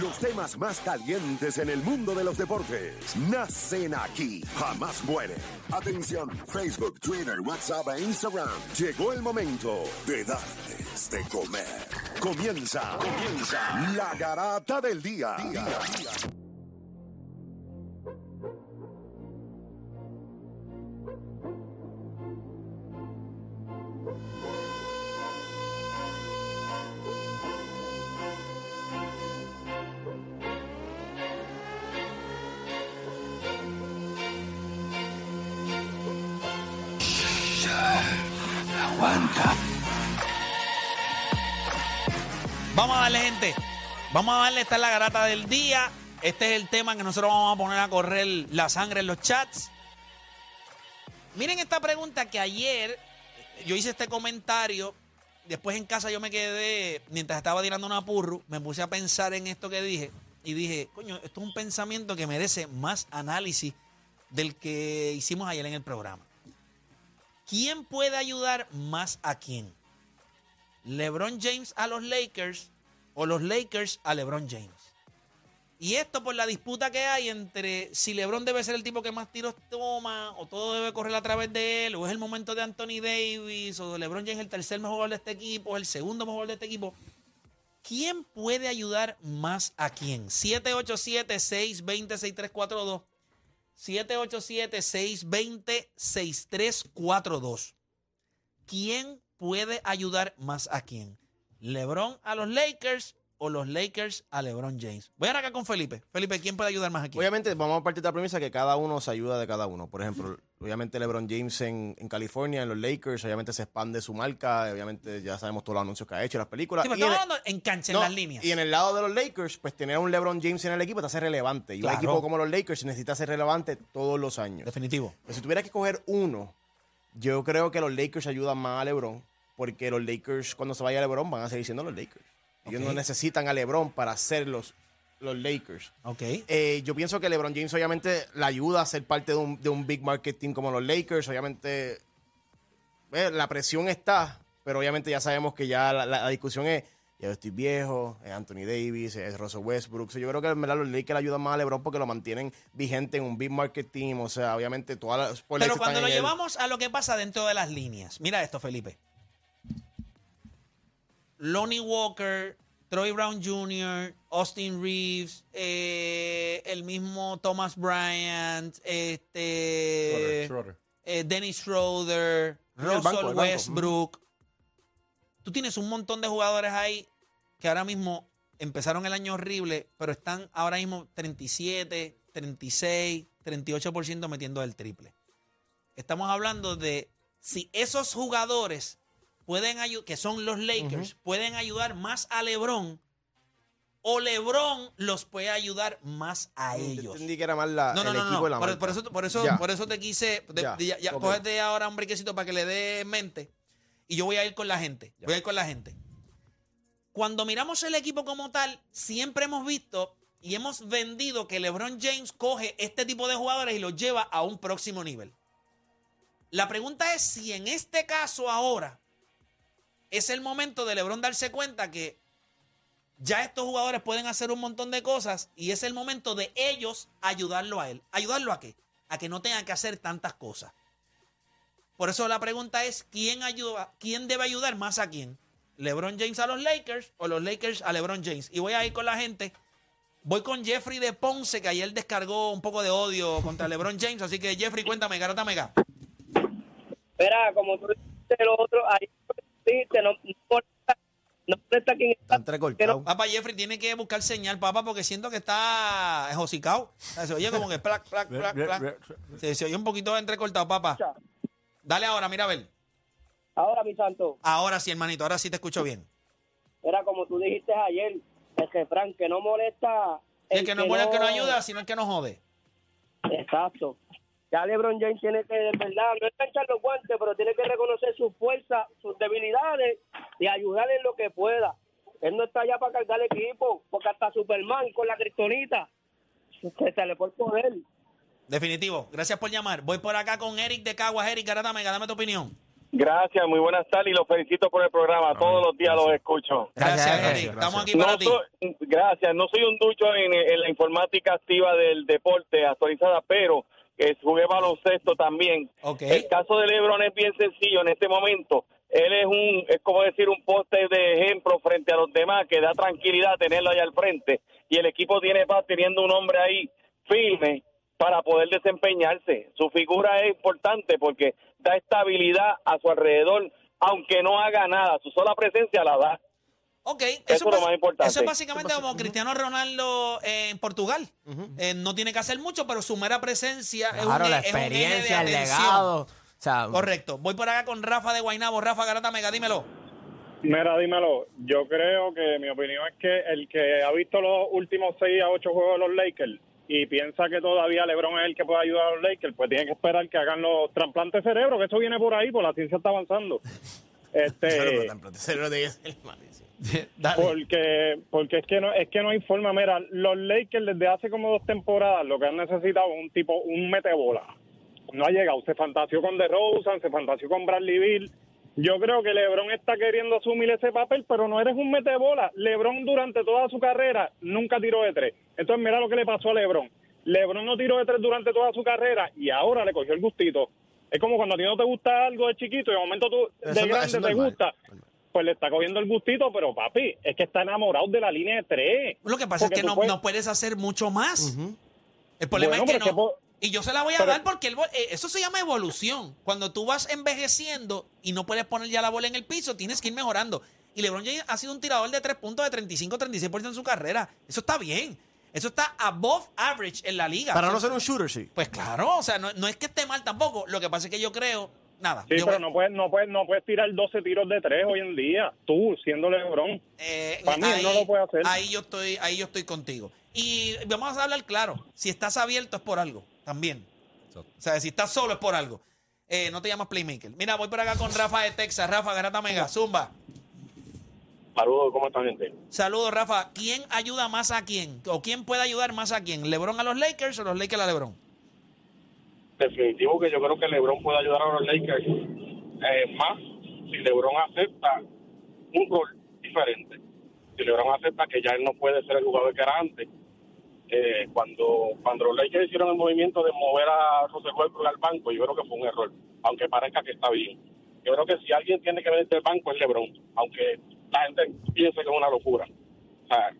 Los temas más calientes en el mundo de los deportes nacen aquí, jamás mueren. Atención, Facebook, Twitter, WhatsApp e Instagram. Llegó el momento de darles de comer. Comienza, comienza la garata del día. Vamos a darle, gente. Vamos a darle esta es la garata del día. Este es el tema que nosotros vamos a poner a correr la sangre en los chats. Miren esta pregunta que ayer yo hice este comentario. Después en casa yo me quedé, mientras estaba tirando una purru, me puse a pensar en esto que dije. Y dije, coño, esto es un pensamiento que merece más análisis del que hicimos ayer en el programa. ¿Quién puede ayudar más a quién? ¿LeBron James a los Lakers o los Lakers a LeBron James? Y esto por la disputa que hay entre si LeBron debe ser el tipo que más tiros toma o todo debe correr a través de él o es el momento de Anthony Davis o LeBron James el tercer mejor jugador de este equipo, el segundo mejor de este equipo. ¿Quién puede ayudar más a quién? 787-620-6342. 787-620-6342. ¿Quién puede ayudar más a quién? ¿LeBron a los Lakers o los Lakers a LeBron James? Voy a acá con Felipe. Felipe, ¿quién puede ayudar más a quién? Obviamente, vamos a partir de la premisa que cada uno se ayuda de cada uno. Por ejemplo, obviamente LeBron James en, en California, en los Lakers, obviamente se expande su marca, obviamente ya sabemos todos los anuncios que ha hecho, las películas. Sí, pero Y en estamos hablando en cancha, en no, las líneas. Y en el lado de los Lakers, pues tener un LeBron James en el equipo te hace relevante. Y Claro. un equipo como los Lakers necesita ser relevante todos los años. Definitivo. Pero si tuviera que coger uno, yo creo que los Lakers ayudan más a LeBron, porque los Lakers, cuando se vaya LeBron, van a seguir siendo los Lakers. Ellos no necesitan a LeBron para ser los, los Lakers. Ok. Eh, yo pienso que LeBron James obviamente le ayuda a ser parte de un, de un big market team como los Lakers. Obviamente eh, la presión está, pero obviamente ya sabemos que ya la, la- la discusión es, ya yo estoy viejo, es Anthony Davis, es Russell Westbrook. So, yo creo que en verdad los Lakers ayudan más a LeBron porque lo mantienen vigente en un big market team. O sea, obviamente todas las Pero cuando lo llevamos a lo que pasa dentro de las líneas, mira esto, Felipe. Lonnie Walker, Troy Brown Jr., Austin Reeves, eh, el mismo Thomas Bryant, este, eh, Dennis Schroeder, Russell. Westbrook. Tú tienes un montón de jugadores ahí que ahora mismo empezaron el año horrible, pero están ahora mismo 37, 36, 38% metiendo el triple. Estamos hablando de si esos jugadores pueden ayudar, que son los Lakers, pueden ayudar más a LeBron o LeBron los puede ayudar más a Yo ellos. entendí que era más la, No, no, el no, no. equipo de la Por, por eso, por, eso, Ya. por eso te quise. de- Ya, ya, cógete ahora un brequecito para que le dé mente. Y yo voy a ir con la gente. Voy a ir con la gente. Cuando miramos el equipo como tal, siempre hemos visto y hemos vendido que LeBron James coge este tipo de jugadores y los lleva a un próximo nivel. La pregunta es si en este caso ahora es el momento de LeBron darse cuenta que ya estos jugadores pueden hacer un montón de cosas y es el momento de ellos ayudarlo a él. ¿Ayudarlo a qué? A que no tenga que hacer tantas cosas. Por eso la pregunta es, ¿quién, ayuda, quién debe ayudar más a quién? LeBron James a los Lakers o los Lakers a LeBron James. Y voy a ir con la gente. Voy con Jeffrey de Ponce, que ayer descargó un poco de odio contra LeBron James. Así que, Jeffrey, cuéntame, garata mega. Espera, como tú dijiste lo otro, ahí dijiste, no, no molesta, no molesta quien Está está. entrecortado. Papá Jeffrey tiene que buscar señal, papá, porque siento que está josicao. Se oye como que plac, plac, plac, plac. Se, se oye un poquito entrecortado, papá. Dale ahora, mira a ver. Ahora, mi santo, Ahora sí, hermanito, ahora sí te escucho bien. era como tú dijiste ayer, el refrán, que no molesta. El que no muere, el que no ayuda, sino el que no jode. Exacto. Ya LeBron James tiene que, de verdad, no echar los guantes, pero tiene que reconocer sus fuerzas, sus debilidades y ayudarle en lo que pueda. Él no está allá para cargar el equipo, porque hasta Superman con la cristonita se, se le fue el poder. Definitivo. Gracias por llamar. Voy por acá con Eric de Caguas. Eric, garata mega, dame tu opinión. Gracias, muy buenas tardes y los felicito por el programa. Todos los días los escucho. Gracias, Gracias, Eric. gracias. Estamos aquí para No ti. soy- gracias, no soy un ducho en, en la informática activa del deporte actualizada, pero eh, jugué baloncesto también. El caso de LeBron es bien sencillo en este momento. Él es un, es como decir, un poste de ejemplo frente a los demás que da tranquilidad tenerlo ahí al frente. Y el equipo tiene paz teniendo un hombre ahí firme para poder desempeñarse. Su figura es importante porque da estabilidad a su alrededor, aunque no haga nada. Su sola presencia la da. Ok, Eso es lo más importante. Eso es básicamente como Cristiano Ronaldo en Portugal. Eh, no tiene que hacer mucho, pero su mera presencia es un, Claro, la es un eje de experiencia, el legado. O sea, Correcto. Voy por acá con Rafa de Guainabo. Rafa Garata Mega, dímelo. Mira, dímelo. Yo creo que mi opinión es que el que ha visto los últimos 6 a 8 juegos de los Lakers y piensa que todavía LeBron es el que puede ayudar a los Lakers, pues tiene que esperar que hagan los trasplantes de cerebro, que eso viene por ahí, pues la ciencia está avanzando. Este, porque porque es que no es que no hay forma. Mira, los Lakers desde hace como dos temporadas lo que han necesitado es un tipo un metebola. No ha llegado. Se fantaseó con DeRozan, se fantaseó con Bradley Bill. Yo creo que LeBron está queriendo asumir ese papel, pero no eres un metebola. LeBron durante toda su carrera nunca tiró de tres. Entonces mira lo que le pasó a LeBron. LeBron no tiró de tres durante toda su carrera y ahora le cogió el gustito. Es como cuando a ti no te gusta algo de chiquito y de momento tú Eso de no- grande te normal. gusta pues le está cogiendo el gustito, pero papi, es que está enamorado de la línea de tres. Lo que pasa es que no, puedes- no puedes hacer mucho más. El problema Bueno, es que no. y yo se la voy a pero- dar porque el eh, eso se llama evolución. Cuando tú vas envejeciendo y no puedes poner ya la bola en el piso, tienes que ir mejorando. Y LeBron James ha sido un tirador de tres puntos de 35-36% en su carrera. Eso está bien. Eso está above average en la liga. Para no ser un shooter, sí. Pues claro, o sea, no, no es que esté mal tampoco. Lo que pasa es que yo creo. Nada. Sí, yo pero voy- no puedes, no puedes, no puedes tirar 12 tiros de tres hoy en día, tú siendo LeBron. Eh, Para mí, él no lo puede hacer. Ahí yo estoy, ahí yo estoy contigo. Y vamos a hablar claro. Si estás abierto es por algo, también. O sea, si estás solo es por algo. Eh, no te llamas Playmaker. Mira, voy por acá con Rafa de Texas. Rafa, Garata Mega, Zumba. Saludos, ¿cómo está gente? Saludos, Rafa. ¿Quién ayuda más a quién? ¿O quién puede ayudar más a quién? ¿LeBron a los Lakers o los Lakers a LeBron? Definitivo que yo creo que LeBron puede ayudar a los Lakers eh, más si LeBron acepta un rol diferente. Si LeBron acepta que ya él no puede ser el jugador que era antes. Eh, cuando cuando los Lakers hicieron el movimiento de mover a Russell Westbrook al banco, yo creo que fue un error, aunque parezca que está bien. Yo creo que si alguien tiene que venir del banco es LeBron, aunque la gente piense que es una locura. O sea,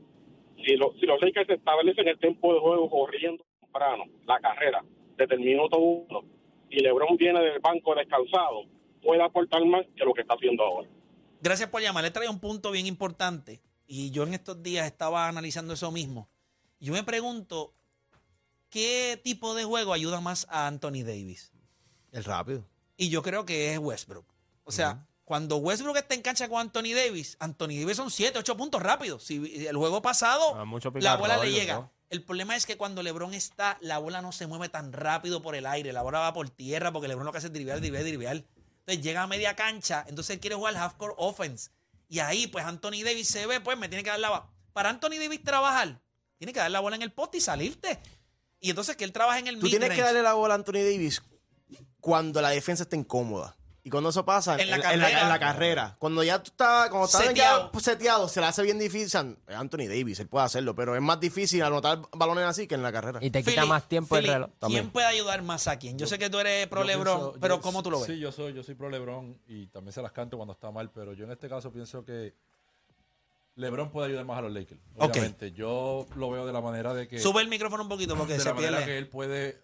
si, lo- si los Lakers establecen el tiempo de juego corriendo temprano, la carrera, desde el minuto uno, y LeBron viene del banco descansado, puede aportar más que lo que está haciendo ahora. Gracias por llamar. Le trae un punto bien importante. Y yo en estos días estaba analizando eso mismo. Yo me pregunto, ¿qué tipo de juego ayuda más a Anthony Davis? El rápido. Y yo creo que es Westbrook. O sea, cuando Westbrook está en cancha con Anthony Davis, Anthony Davis son 7, 8 puntos rápidos. Si el juego pasado, Ah, mucho la bola le llega. El problema es que cuando LeBron está, la bola no se mueve tan rápido por el aire. La bola va por tierra porque LeBron lo que hace es driviar, driviar, driviar. Entonces llega a media cancha, entonces él quiere jugar half court offense. Y ahí, pues Anthony Davis se ve, pues me tiene que dar la bola. Para Anthony Davis trabajar, tiene que dar la bola en el poste y salirte. Y entonces que él trabaje en el Tú tienes que darle la bola a Anthony Davis cuando la defensa está incómoda. Y cuando eso pasa, En la en, carrera. en la carrera, cuando ya tú estás, cuando estás Seteado. ya seteado, se le hace bien difícil. o sea, Anthony Davis, él puede hacerlo, pero es más difícil anotar balones así que en la carrera. Y te quita Philly, más tiempo Philly, el reloj. ¿Quién También. puede ayudar más a quién? Yo sé que tú eres pro LeBron, pienso- pero yo- ¿cómo tú lo ves? Sí, yo soy, yo soy pro LeBron y también se las canto cuando está mal, pero yo en este caso pienso que LeBron puede ayudar más a los Lakers. Obviamente, yo lo veo de la manera de que Sube el micrófono un poquito porque de se la manera pierde. que él puede,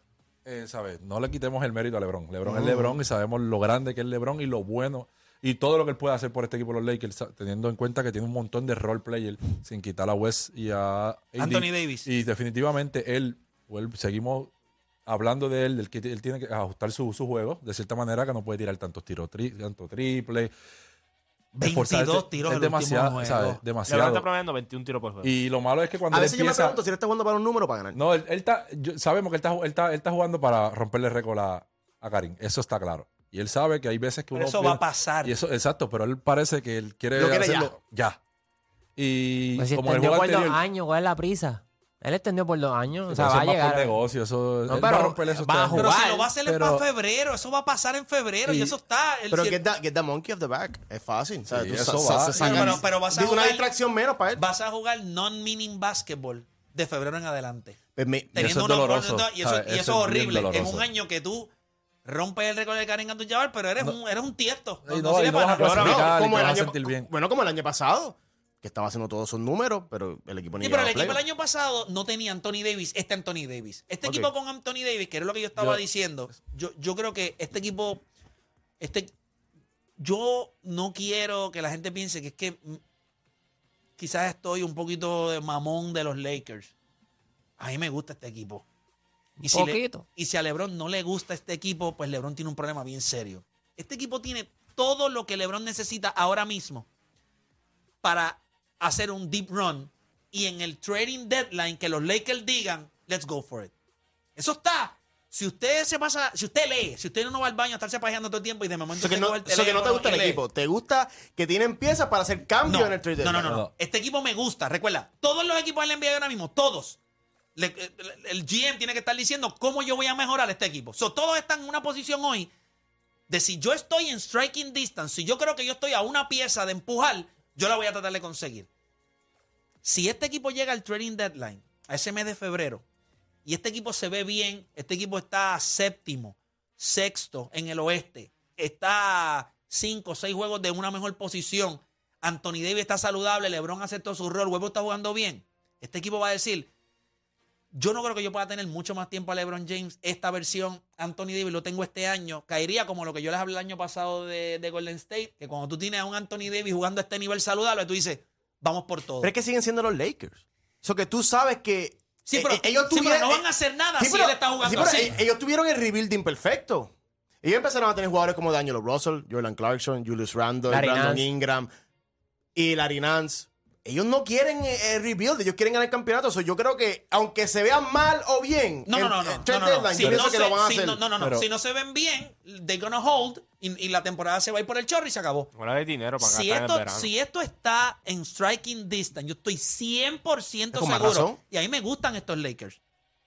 eh, ¿sabes? No le quitemos el mérito a LeBron. LeBron es LeBron y sabemos lo grande que es LeBron y lo bueno y todo lo que él puede hacer por este equipo de los Lakers, teniendo en cuenta que tiene un montón de role players sin quitar a West y a AD. Anthony Davis. Y definitivamente él, él- seguimos hablando de él, del que él tiene que ajustar su, su juego de cierta manera que no puede tirar tantos tiros, tri, tanto triple. 22 esforzarse. tiros es el último demasiado, juego. ¿sabes? LeBron está Demasiado. promediando 21 tiros por juego. Y lo malo es que cuando A él veces yo me pregunto si él está jugando para un número para ganar. no, él, él está, yo- sabemos que él está, él, está, él está jugando para romperle récord a, a Karim. Eso está claro. Y él sabe que hay veces que Pero uno. eso va a pasar. Y eso, exacto, pero él parece que él quiere, Lo quiere hacerlo ya. Y Pues si como el juego anterior. años, ¿cuál es la prisa? Él extendió por dos años. O sea, va a es llegar. negocio, eso, No, pero va a romper eso va a año. Pero jugar. si lo va a hacer es pero- para febrero, eso va a pasar en febrero y eso está. El Pero si- get that, get that monkey off the back. Es fácil. o sea, Sí, tú eso sa- va. sa- Pero- pero- pero vas a digo, una jugar- distracción menos para él. vas a jugar non-meaning basketball de febrero en adelante. Me- eso Teniendo es unos doloroso, goles y eso, y eso Eso es es horrible. En doloroso. un año que tú rompes el récord de Karen Abdul-Jabbar, pero eres, un, eres un tiesto. No, no no- sirve para nada. Bueno, como el año pasado, que estaba haciendo todos sus números, pero el equipo ni Sí, pero el equipo el año pasado no tenía Anthony Davis, este Anthony Davis. Este Ok. equipo con Anthony Davis, que era lo que yo estaba Yo- diciendo, yo, yo creo que este equipo, este, yo no quiero que la gente piense que es que quizás estoy un poquito de mamón de los Lakers. A mí me gusta este equipo. Y si, le- Poquito. y si a LeBron no le gusta este equipo, pues LeBron tiene un problema bien serio. Este equipo tiene todo lo que LeBron necesita ahora mismo para hacer un deep run y en el trading deadline que los Lakers digan, let's go for it. Eso está. Si usted se pasa, si usted lee, si usted no va al baño a estarse pajeando todo el tiempo y de momento Eso que, no, que no te gusta el lee. equipo. Te gusta que tienen piezas para hacer cambios No, en el trade no, no, no, no. Este equipo me gusta. Recuerda, todos los equipos del NBA ahora mismo, todos. le- eh, el GM tiene que estar diciendo cómo yo voy a mejorar este equipo. So, todos están en una posición hoy de si yo estoy en striking distance, si yo creo que yo estoy a una pieza de empujar, yo la voy a tratar de conseguir. Si este equipo llega al trading deadline, a ese mes de febrero, y este equipo se ve bien, este equipo está séptimo, sexto en el oeste, está cinco o seis juegos de una mejor posición, Anthony Davis está saludable, LeBron aceptó su rol, Huevo está jugando bien, este equipo va a decir, yo no creo que yo pueda tener mucho más tiempo a LeBron James. Esta versión, Anthony Davis, lo tengo este año. Caería como lo que yo les hablé el año pasado de, de Golden State, que cuando tú tienes a un Anthony Davis jugando a este nivel saludable, tú dices, vamos por todo. Pero es que siguen siendo los Lakers. Eso que tú sabes que. Sí, eh, pero, eh, ellos sí, pero tuvieron- no van a hacer nada Sí, si pero- él está jugando sí, pero así. e- Ellos tuvieron el rebuilding perfecto. Ellos empezaron a tener jugadores como Daniel Russell, Jordan Clarkson, Julius Randle, Brandon Nance. Ingram y Larry Nance. Ellos no quieren eh, eh, rebuild, ellos quieren ganar el campeonato. So, yo creo que, aunque se vean mal o bien, No, no, no, no. en trade no, no, no. deadline, Si no que se- lo van a si hacer. no, no, no, no. Pero- Si no se ven bien, they're gonna hold y, y la temporada se va a ir por el chorro y se acabó. Ahora hay dinero para Si en esto, si esto está en striking distance, yo estoy 100% Con más seguro. razón. Y a mí me gustan estos Lakers.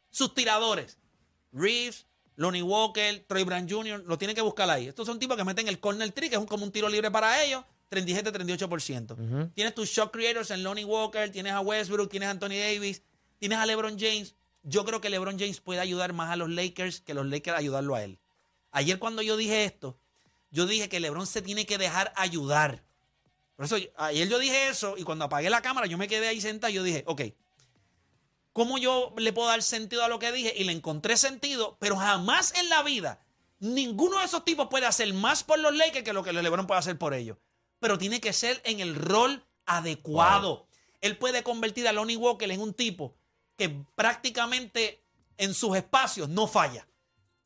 Sus tiradores. Reeves, Lonnie Walker, Troy Brown Jr., lo tienen que buscar ahí. Estos son tipos que meten el corner trick, que es un- como un tiro libre para ellos. 37-38%. Tienes tus shot creators en Lonnie Walker, tienes a Westbrook, tienes a Anthony Davis, tienes a LeBron James. Yo creo que LeBron James puede ayudar más a los Lakers que los Lakers ayudarlo a él. Ayer cuando yo dije esto, yo dije que LeBron se tiene que dejar ayudar. Por eso, ayer yo dije eso y cuando apagué la cámara yo me quedé ahí sentado y yo dije, ok, ¿cómo yo le puedo dar sentido a lo que dije? Y le encontré sentido, pero jamás en la vida ninguno de esos tipos puede hacer más por los Lakers que lo que LeBron puede hacer por ellos. Pero tiene que ser en el rol adecuado. Él puede convertir a Lonnie Walker en un tipo que prácticamente en sus espacios no falla.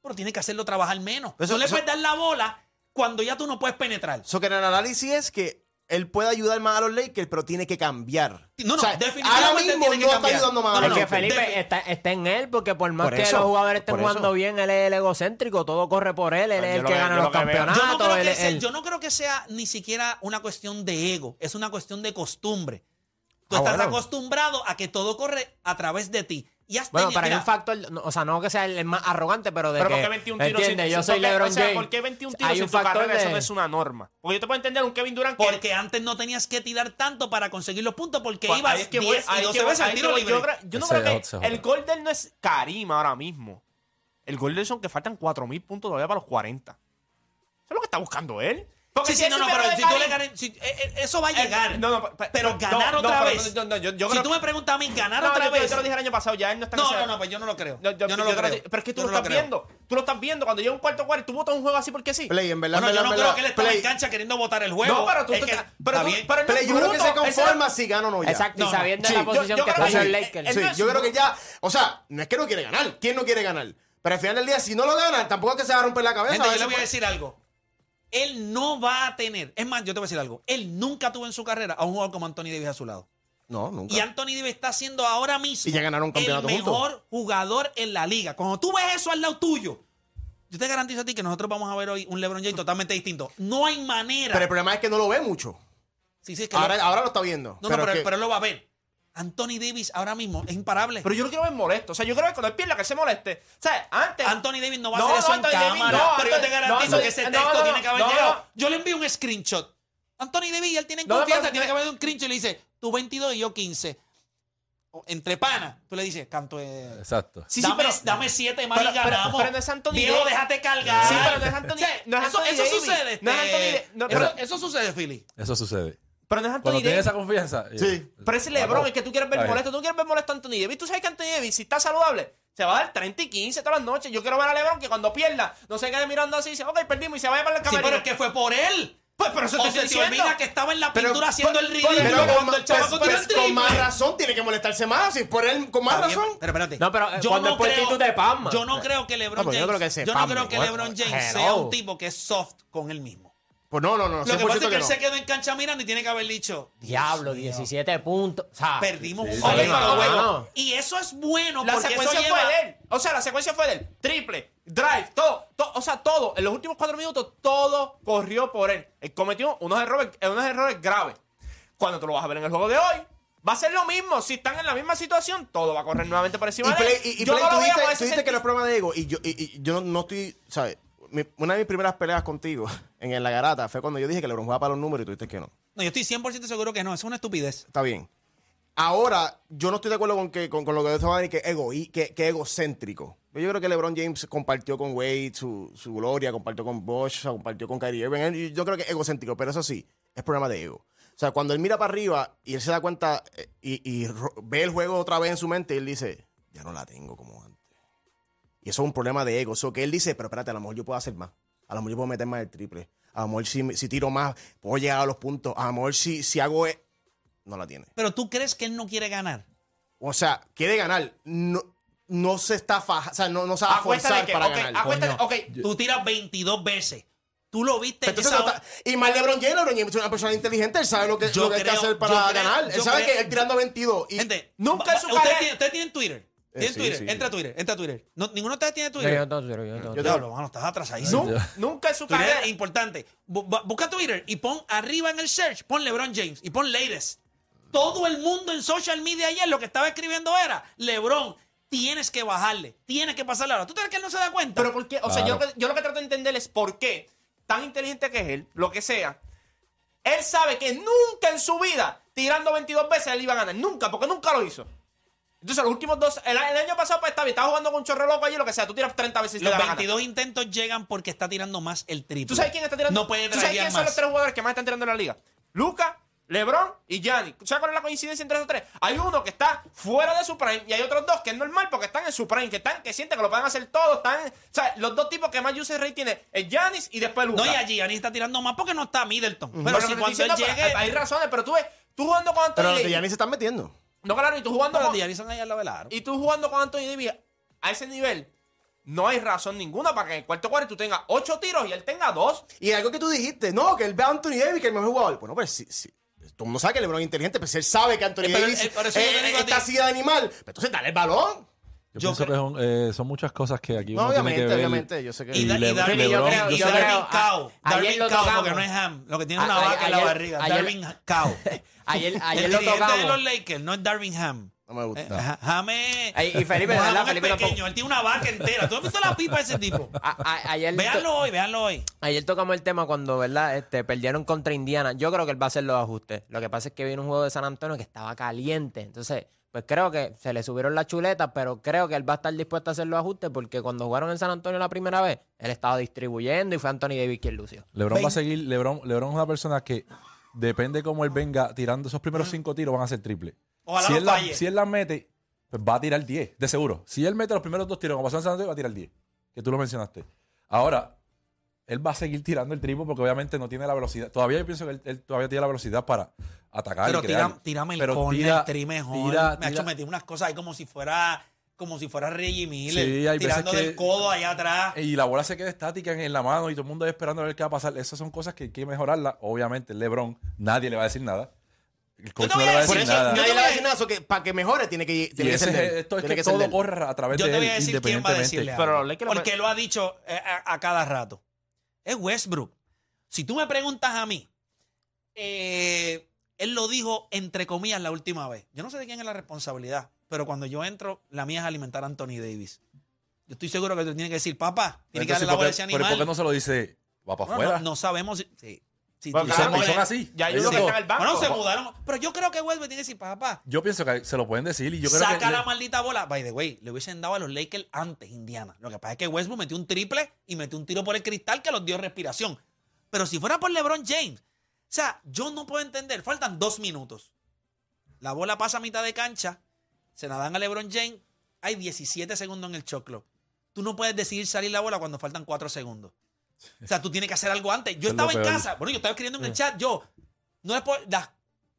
Pero tiene que hacerlo trabajar menos. Eso- no le eso- puedes dar la bola cuando ya tú no puedes penetrar. So que en el análisis es que él puede ayudar más a los Lakers, pero tiene que cambiar. No, no, O sea, definitivamente ahora mismo tiene que no está ayudando más No, a los Es no, que Lakers. Felipe está, está en él, porque por más Por que eso, los jugadores estén jugando eso. bien, él es el egocéntrico, todo corre por él, él es el que que- gana yo los lo que veo- Yo no, campeonatos. creo él- que sea, él- yo no creo que sea ni siquiera una cuestión de ego, es una cuestión de costumbre. Tú Ah, estás bueno. acostumbrado a que todo corre a través de ti. Bueno, para mira, que un factor, o sea, no que sea el más arrogante, pero de pero que, ¿por qué 21 tiros entiende, sin, yo soy porque, ¿Por qué 21 tiros sin tu carrera? De... Eso no es una norma. Porque yo te puedo entender un Kevin Durant Porque antes no tenías que tirar tanto para conseguir los puntos porque pues, ibas es que 10 voy, y 12 veces al tiro libre. Yo, no creo que el gol del no es Karim ahora mismo. El gol de son que faltan 4.000 puntos todavía para los 40. Eso es lo que está buscando él. Porque si no, no, pero si tú le ganas, eh, eh, eso va a llegar. No, no, pero, ganar otra vez. Yo, yo si tú me preguntas a mí, ganar otra yo, vez. Yo te lo dije el año pasado, ya él no está No, no, no, pues yo no lo creo. yo, no lo creo. Pero es que tú lo estás viendo. Tú lo estás viendo. Cuando llega un cuarto cuarto, tú votas un juego así porque sí. Play, en verdad. Bueno, yo no creo que él está en cancha queriendo votar el juego. No, pero tú. Pero Play, yo creo que se conforma si gana o no ya. Exacto, y sabiendo la posición que está el Lakers. Yo creo que ya. O sea, no es que no quiere ganar. ¿Quién no quiere ganar? Pero al final del día, si no lo ganan, tampoco es que se va a romper la cabeza. Gente, yo le voy a decir algo. Él no va a tener. Es más, yo te voy a decir algo. Él nunca tuvo en su carrera a un jugador como Anthony Davis a su lado. No, nunca. Y Anthony Davis está siendo ahora mismo y ya ganaron el mejor jugador en la liga. Cuando tú ves eso al lado tuyo, yo te garantizo a ti que nosotros vamos a ver hoy un LeBron James totalmente distinto. No hay manera. Pero el problema es que no lo ve mucho. Sí, sí, que ahora, lo, está viendo. No, no, pero, pero él lo va a ver. Anthony Davis ahora mismo es imparable. Pero yo lo quiero ver molesto. O sea, yo quiero ver cuando él pierda que se moleste. O sea, antes. Anthony Davis no va a no, a hacer eso no, en Anthony cámara. Davis, no, pero yo te garantizo que ese texto tiene que haber llegado. Yo le envío un screenshot. Anthony Davis, él tiene confianza, tiene eh. que haber un screenshot y le dice, tú 22 y yo 15 entre panas, tú le dices, canto es. Exacto. Sí, sí, dame, pero, dame siete más pero, y ganamos. Pero, no es Anthony Diego, Davis. déjate cargar. Sí, pero no es Anthony, o eso, sucede. Eso, eso, sucede, Philly. Eso sucede. Pero no es Anthony Davis. esa confianza. Sí. Eh, pero es LeBron, el que tú quieres ver molesto. Tú quieres ver molesto a Anthony Davis. Tú sabes que Anthony Davis, si está saludable, se va a dar 30 y 15 todas las noches. Yo quiero ver a LeBron que cuando pierda, no se quede mirando así y dice, ok, perdimos y se vaya para el Sí, pero es que fue por él. Pues, pero eso te o se diciendo. que estaba en la pintura pues, haciendo el pues, ridículo Pero con, cuando el pues, con más razón tiene que molestarse más. Por él, con más razón. Pero espérate. No, pero eh, Yo cuando no es por creo- Yo no creo que LeBron James. yo no creo que. LeBron oh, James sea un tipo que es soft con él mismo. Pues no, no, no. Lo que pasa es que, él se quedó en cancha mirando y tiene que haber dicho. Diablo, 17 puntos. O sea, Perdimos un sí, juego. No, y eso es bueno la secuencia fue de él. O sea, la secuencia fue de él. Triple, drive, todo, todo, O sea, todo. En los últimos cuatro minutos, todo corrió por él. Él cometió unos errores, unos errores graves. Cuando tú lo vas a ver en el juego de hoy, va a ser lo mismo. Si están en la misma situación, todo va a correr nuevamente por encima y de él. Y, yo play, no lo tú, veo tú dijiste que no es problema de ego. Y yo, yo no, no estoy, ¿sabes? una de mis primeras peleas contigo en, en la garata fue cuando yo dije que LeBron jugaba para los números y tú dijiste que no. No, yo estoy 100% seguro que no, es una estupidez. Está bien. Ahora, yo no estoy de acuerdo con, que, con, con lo que dice Giovanni, que, ego, y, que, que egocéntrico. Yo creo que LeBron James compartió con Wade su, su gloria, compartió con Bosch, compartió con Kyrie Irving. Yo creo que es egocéntrico, pero eso sí, es problema de ego. O sea, cuando él mira para arriba y él se da cuenta eh, y, y ve el juego otra vez en su mente, él dice, ya no la tengo como antes. Y eso es un problema de ego. Eso que él dice, pero espérate, a lo mejor yo puedo hacer más. A lo mejor yo puedo meter más el triple. A lo mejor si, si tiro más, puedo llegar a los puntos. A lo mejor si, si hago... E no la tiene. Pero tú crees que él no quiere ganar. O sea, quiere ganar. No, no se está faja, o sea, no, no se va a forzar para ganar. Acuérdate, ok, tú tiras 22 veces. Tú lo viste Y más LeBron James, LeBron James es una persona inteligente, él sabe lo que, lo que creo, hay que hacer para ganar. Él sabe que él tirando 22 gente, nunca en su usted usted tiene Twitter. Eh, tiene Twitter, entra a Twitter, entra a Twitter. No, ninguno de ustedes tiene Twitter. yo no tengo Twitter, no te hablo, mano, estás atrasadísimo. No, nunca en su Twitter carrera. es importante. Busca Twitter y pon arriba en el search, pon LeBron James y pon latest. Todo el mundo en social media ayer lo que estaba escribiendo era LeBron, tienes que bajarle, tienes que pasarle ahora. ¿Tú crees que él no se da cuenta? Pero por qué, o sea, yo, yo lo que trato de entender es por qué, tan inteligente que es él, lo que sea, él sabe que nunca en su vida, tirando 22 veces, él iba a ganar. Nunca, porque nunca lo hizo. Entonces, los últimos dos. El, el año pasado, pues, estaba, estaba jugando con un chorro loco allí, lo que sea. Tú tiras 30 veces. Los te 22 intentos llegan porque está tirando más el triple. ¿Tú sabes quién está tirando? No puede ¿Tú sabes quiénes son los tres jugadores que más están tirando en la liga? Luca, LeBron y Gianni. ¿Sabes cuál es la coincidencia entre esos tres? Hay uno que está fuera de su prime y hay otros dos que es normal porque están en su prime, que están, que sienten que lo pueden hacer todo. Están, o sea, los dos tipos que más user rate tiene es Giannis y después Luca. No, y a Giannis está tirando más porque no está Middleton. Pero, si cuando diciendo, él llegue... Hay razones, pero tú ves, tú jugando con Anthony Pero los de Giannis se están metiendo. No, claro, y tú jugando. Con, Harrison ahí al lado. Y tú jugando con Anthony Davis a ese nivel. No hay razón ninguna para que en el cuarto cuarto tú tengas ocho tiros y él tenga dos. Y algo que tú dijiste, no, que él ve a Anthony Davis, que es el mejor jugador. Bueno, pues sí, sí todo el mundo sabe que LeBron es inteligente, pero pues él sabe que Anthony Davis es, es, es, es de animal. Pero entonces dale el balón. Yo, yo pienso que eh, son, muchas cosas que aquí no, uno obviamente, yo sé que... Y, y, le, y, yo creo, y Darwin Cow, Darwin Cow, porque no es ham, lo que tiene una vaca en la barriga, ayer, Darwin Cow. ayer, ayer lo tocamos. El de los Lakers no es Darwin Ham. No me gusta. Eh, Jame. Y Felipe, no, la, Felipe es pequeño. Él tiene una vaca entera. ¿Tú has visto la pipa de ese tipo? A, a, véanlo hoy, véanlo hoy. Ayer tocamos el tema cuando, ¿verdad? Este, perdieron contra Indiana. Yo creo que él va a hacer los ajustes. Lo que pasa es que viene un juego de San Antonio que estaba caliente. Entonces, pues creo que se le subieron las chuletas, pero creo que él va a estar dispuesto a hacer los ajustes porque cuando jugaron en San Antonio la primera vez, él estaba distribuyendo y fue Anthony Davis quien lució. LeBron va a seguir. LeBron, LeBron es una persona que depende cómo él venga tirando esos primeros cinco tiros, van a ser triple. Ojalá si, no él la- si él las mete, pues va a tirar 10, de seguro. Si él mete los primeros dos tiros, como pasó en San Antonio, va a tirar 10. Que tú lo mencionaste. Ahora, él va a seguir tirando el triple porque obviamente no tiene la velocidad. Todavía yo pienso que él, él todavía tiene la velocidad para atacar. Pero y crear. tira, tírame el Pero corner, tira- tri mejor. tira- me ha hecho meter unas cosas ahí como si fuera como si fuera Reggie Miller. Sí, hay veces tirando que- del codo allá atrás. Y la bola se queda estática en, la mano y todo el mundo ahí esperando a ver qué va a pasar. Esas son cosas que hay que mejorarlas. Obviamente, LeBron, nadie le va a decir nada. El coach no le va a decir eso nada. nadie le voy va a decir nada. eso que para que mejore tiene que, tiene que ser es- esto es Tiene que, todo corre a través Yo de te voy a decir quién va a decirle algo. Pero Porque él lo ha dicho eh, a, a cada rato. Es Westbrook. Si tú me preguntas a mí, eh, él lo dijo entre comillas la última vez. Yo no sé de quién es la responsabilidad, pero cuando yo entro, la mía es alimentar a Anthony Davis. Yo estoy seguro que tú tienes que decir, papá, tiene que darle la ¿por bola a ese pero ¿por animal. qué no se lo dice? Va para afuera. no, no sabemos si. si- si Bueno, tú Y claro, son, así. Ya Ellos que banco. Bueno, se mudaron. Pero yo creo que Westbrook tiene que decir, papá, Yo pienso que se lo pueden decir y yo creo saca que la maldita bola. By the way, le hubiesen dado a los Lakers antes, Indiana. Lo que pasa es que Westbrook metió un triple y metió un tiro por el cristal que los dio respiración. Pero si fuera por LeBron James, o sea, yo no puedo entender. Faltan dos minutos. La bola pasa a mitad de cancha, se la dan a LeBron James. Hay 17 segundos en el choclo. Tú no puedes decidir salir la bola cuando faltan 4 segundos. O sea, tú tienes que hacer algo antes. Yo es estaba en peor. casa. Bueno, yo estaba escribiendo en el chat. Yo, no es por las,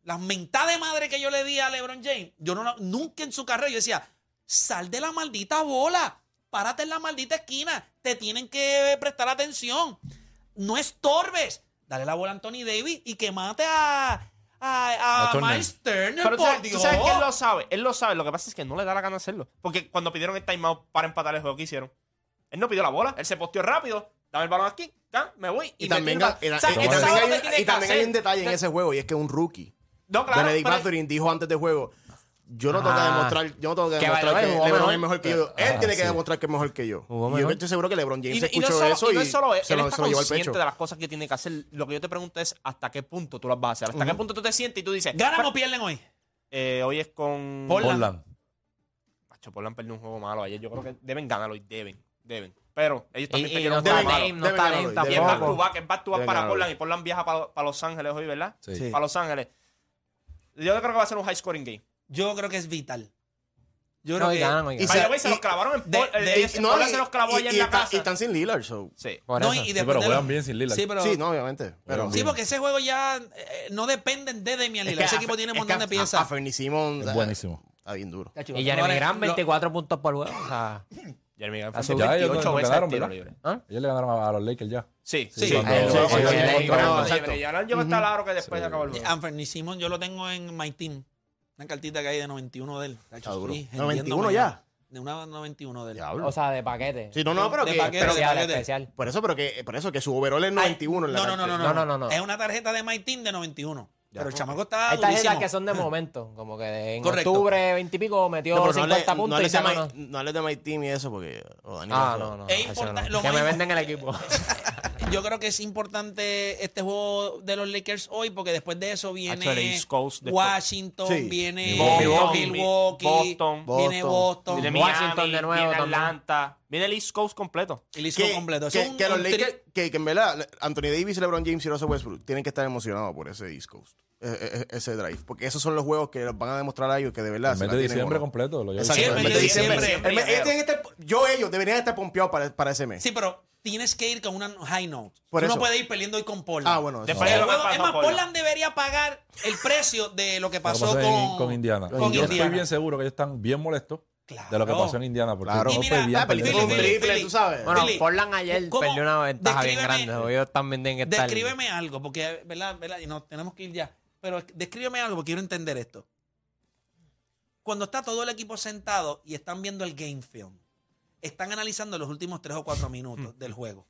las mentadas de madre que yo le di a LeBron James. Yo no, nunca en su carrera yo decía, sal de la maldita bola. Párate en la maldita esquina. Te tienen que prestar atención. No estorbes. Dale la bola a Anthony Davis y que mate a, a, a A Turner. Miles Turner, Pero tú por Dios. sabes que él lo sabe. Él lo sabe. Lo que pasa es que no le da la gana hacerlo. Porque cuando pidieron el timeout para empatar el juego que hicieron, él no pidió la bola. Él se posteó rápido. Dame el balón aquí. ya, me voy. Y, Y también, y- o sea, y- y hay- que y un detalle en ese juego y es que es un rookie. No, claro. Benedict Mathurin dijo antes del juego, yo no tengo que Ah. demostrar, yo no tengo que Que demostrar que LeBron es mejor que yo. Él Ah, tiene que demostrar que es mejor que yo. Y yo estoy seguro que LeBron James Y, y no escuchó es solo, eso y no es solo él, se él lo, está se lo llevó al consciente pecho. de las cosas que tiene que hacer. Lo que yo te pregunto es hasta qué punto tú las vas a hacer. Hasta qué punto tú te sientes y tú dices. ¿Ganan "Pero, o pierden hoy? eh, hoy es con. Portland. Portland. Macho, Portland perdió un juego malo ayer. Yo creo que deben ganarlo hoy. Deben. Deben. Pero ellos Y, también y perdieron no un está. Dame, no está Dame deben Y es back to tampoco. back, es back to back para. Portland. Y Portland viaja para, para Los Ángeles hoy, ¿verdad? Sí. Para Los Ángeles. Yo creo que va a ser un high scoring game. Yo creo que es vital. Yo No, creo y que. ganan, y y se- se y- los clavaron en de- Pol- de- eh, Y- no, y- se los clavó y- allá y en la está- casa. Y están sin Lillard, so. Sí. Por No, eso. y Sí, pero de juegan bien sin Lillard. Sí, pero. Sí, no, obviamente. Pero, Sí, porque ese juego ya eh, no dependen de Demian Es Lillard. Ese equipo tiene un montón de piezas. A Fernie Simon. Es buenísimo. Está bien duro. Y Jeremy Grant, 24 puntos por juego. O sea, Jeremy Grant fue subido. Ya ellos 28 no veces ganaron, tiro libre. ¿ah? Ellos le ganaron a, a los Lakers ya. Sí, Sí, sí. cuando- sí, sí, sí, sí, llegó hasta claro que después se acabó el juego. Anthony Simon yo lo tengo en My Team. Una cartita que hay de 91 de él. Está duro. Sí, 91 vendiéndome ya. De una 91 de él. Diablo. o sea, de paquete. Sí, no, no, pero de que. paquete, pero- de especial, paquete. especial. por eso, pero que, por eso que su overall es 91 en la no, no, no, no, No, no, no, no. Es una tarjeta de My Team de 91. Pero el chamaco está Hay tarjetas durísimo. que son de momento. Como que en Correcto. octubre 20 y pico metió No, pero no 50 hable- puntos no y se ganó. my- no hables de My Team y eso porque. oh, Dani, Ah, no, no. Es eso importa- no. lo Que más me venden el equipo. Yo creo que es importante este juego de los Lakers hoy porque después de eso viene Hacho, el East Coast después. Washington, Sí. viene Milwaukee, Milwaukee, Boston, viene Boston, Viene Washington de nuevo viene también. Atlanta. Viene el East Coast completo. y listo que, completo. Eso que, es un- que los un tri- Lakers, que, que en verdad Anthony Davis, LeBron James y Russell Westbrook tienen que estar emocionados por ese East Coast, ese drive, porque esos son los juegos que van a demostrar a ellos que de verdad El se mes de diciembre no. completo. Lo Exacto, el mes de diciembre. diciembre. El mes- ellos tienen que estar- yo ellos deberían estar pompeados para, para ese mes. Sí, pero tienes que ir con una high note. Por Tú no eso. puedes ir peleando hoy con Portland. Ah, bueno, eso Después de juego- es pasó más, Portland debería pagar el precio de lo que Lo que pasó, pasó con, en- con Indiana. con yo Indiana. estoy bien seguro que ellos están bien molestos Claro. de lo que pasó en Indiana. Porque Claro. no mira, fue bien Ah, Philly, un triple, Philly. tú sabes. Bueno, Philly, Portland ayer perdió una ventaja bien grande. Ellos también tienen que estar. Descríbeme algo, porque, ¿verdad? ¿verdad? Y no, tenemos que ir ya. Pero descríbeme algo, porque quiero entender esto. Cuando está todo el equipo sentado y están viendo el game film, están analizando los últimos tres o cuatro minutos del juego.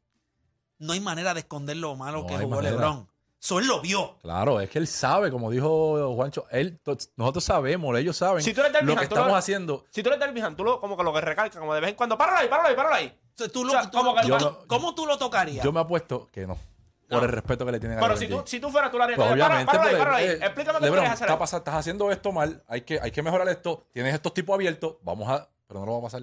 No hay manera de esconder lo malo No que jugó manera. LeBron. Eso él lo vio. Claro, es que él sabe, como dijo Juancho, él, nosotros sabemos, ellos saben Si tú eres Derby lo que estamos lo- haciendo. Si tú eres Derby Hunt, tú lo, como que lo que recalca, como de vez en cuando, páralo ahí, páralo ahí, páralo ahí. O sea, tú lo- O sea, tú como lo- que- Yo tú- no- ¿Cómo tú lo tocarías? Yo me apuesto que no, por el respeto que le tienen a Pero si tú, si tú fueras, tú lo harías. Pues obviamente, páralo ahí, porque, páralo ahí. eh, Explícame qué tú LeBron, quieres hacer. está pasa- estás haciendo esto mal, hay que, hay que mejorar esto, tienes estos tipos abiertos, vamos a, pero no lo va a pasar.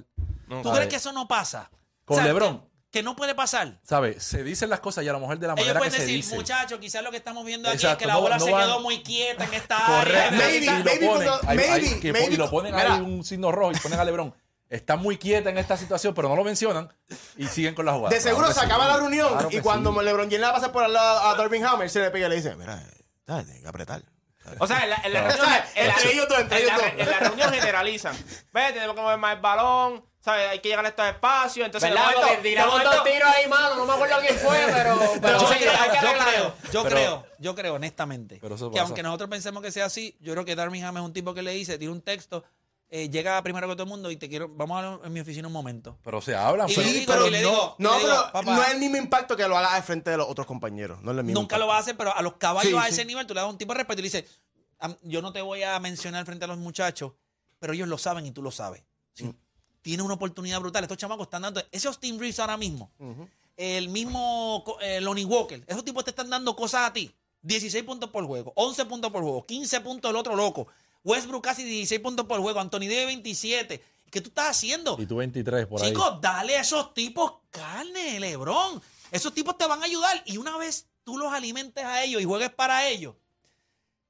¿Tú crees que eso no pasa? Con O sea, LeBron. Que, que no puede pasar. ¿Sabes? Se dicen las cosas y a lo mejor de la Ellos manera que pueden se decir, dice. muchachos, quizás lo que estamos viendo aquí es que la no- bola no se van- quedó muy quieta en esta Correcto. área. Maybe, y lo maybe ponen, hay- hay maybe, que- maybe y lo ponen mira. ahí un signo rojo y ponen a LeBron. Está muy quieta en esta situación, pero no lo mencionan y siguen con la jugada. De seguro Claro se sí. acaba la reunión Claro y cuando sí. LeBron James le va a pasar por al lado a Darvin Hammer, se le pega y le dice, mira, eh, ¿sabes? Tienes que apretar. O sea, en la, en la reunión. En la, en la- la reunión generalizan. Ve, tenemos que mover más el balón. ¿Sabes? Hay que llegar a estos espacios. Entonces, ¿Verdad? momento- tiramos momento- dos tiros ahí, mano. No me acuerdo quién fue, pero, pero yo, sí, creo, hay que yo creo, yo Pero- creo, yo creo, honestamente, Pero eso que pasa. aunque nosotros pensemos que sea así, yo creo que Darwin Ham es un tipo que le dice, tira un texto, eh, llega primero que todo el mundo y te quiero, vamos a en mi oficina un momento. Pero se hablan. Y pero- le digo, pero y le no, digo, y no, le digo, pero papá, no es el mismo impacto que lo haga al frente de los otros compañeros. No es el mismo Nunca lo impacto. va a hacer, pero a los caballos Sí, a sí. ese nivel tú le das un tipo de respeto y le dices, "Am- yo no te voy a mencionar frente a los muchachos, pero ellos lo saben y tú lo sabes. Sí. Mm. Tienes una oportunidad brutal. Estos chamacos están dando. Ese Austin Reeves ahora mismo, el mismo eh, Lonnie Walker, esos tipos te están dando cosas a ti. 16 puntos por juego, 11 puntos por juego, 15 puntos el otro loco. Westbrook casi 16 puntos por juego, Anthony Davis 27. ¿Qué tú estás haciendo? Y tú 23 por ahí. Chicos, dale a esos tipos carne, Lebrón. Esos tipos te van a ayudar y una vez tú los alimentes a ellos y juegues para ellos,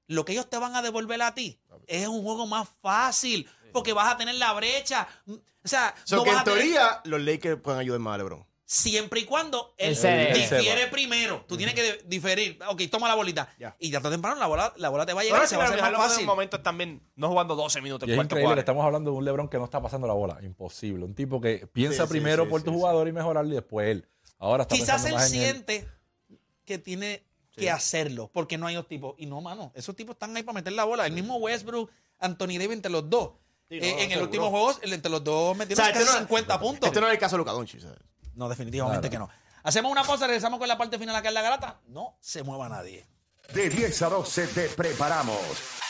lo que ellos te van a devolver a ti es un juego más fácil porque vas a tener la brecha. O sea, So no que vas en a tener- teoría los Lakers pueden ayudar más a LeBron. Siempre y cuando él se- difiere primero. Tú tienes que diferir. Ok, toma la bolita. Ya. Y ya o temprano la bola, la bola te va a llegar Pero y se va a hacer más en fácil. momentos también no jugando 12 minutos Y es increíble estamos hablando de un LeBron que no está pasando la bola. Imposible. Un tipo que piensa Sí, primero sí, por sí, tu sí. jugador y mejorarle y después él. Ahora está Quizás él siente que tiene que hacerlo porque no hay dos tipos. Y no, mano, esos tipos están ahí para meter la bola. El mismo Westbrook, Anthony Davis entre los dos. Sí, no, Eh, en el último juego, el- entre los dos O metieron este no, 50 puntos. Este no es el caso de Luka Doncic. ¿sabes? No, definitivamente que no. Hacemos una pausa, regresamos con la parte final acá en la garata. No se mueva nadie. De 10 a 12 te preparamos.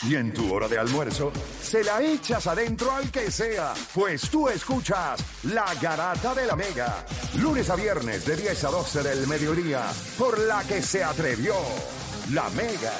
Y en tu hora de almuerzo, se la echas adentro al que sea. Pues tú escuchas La Garata de la Mega. Lunes a viernes de 10 a 12 del mediodía. Por la que se atrevió La Mega.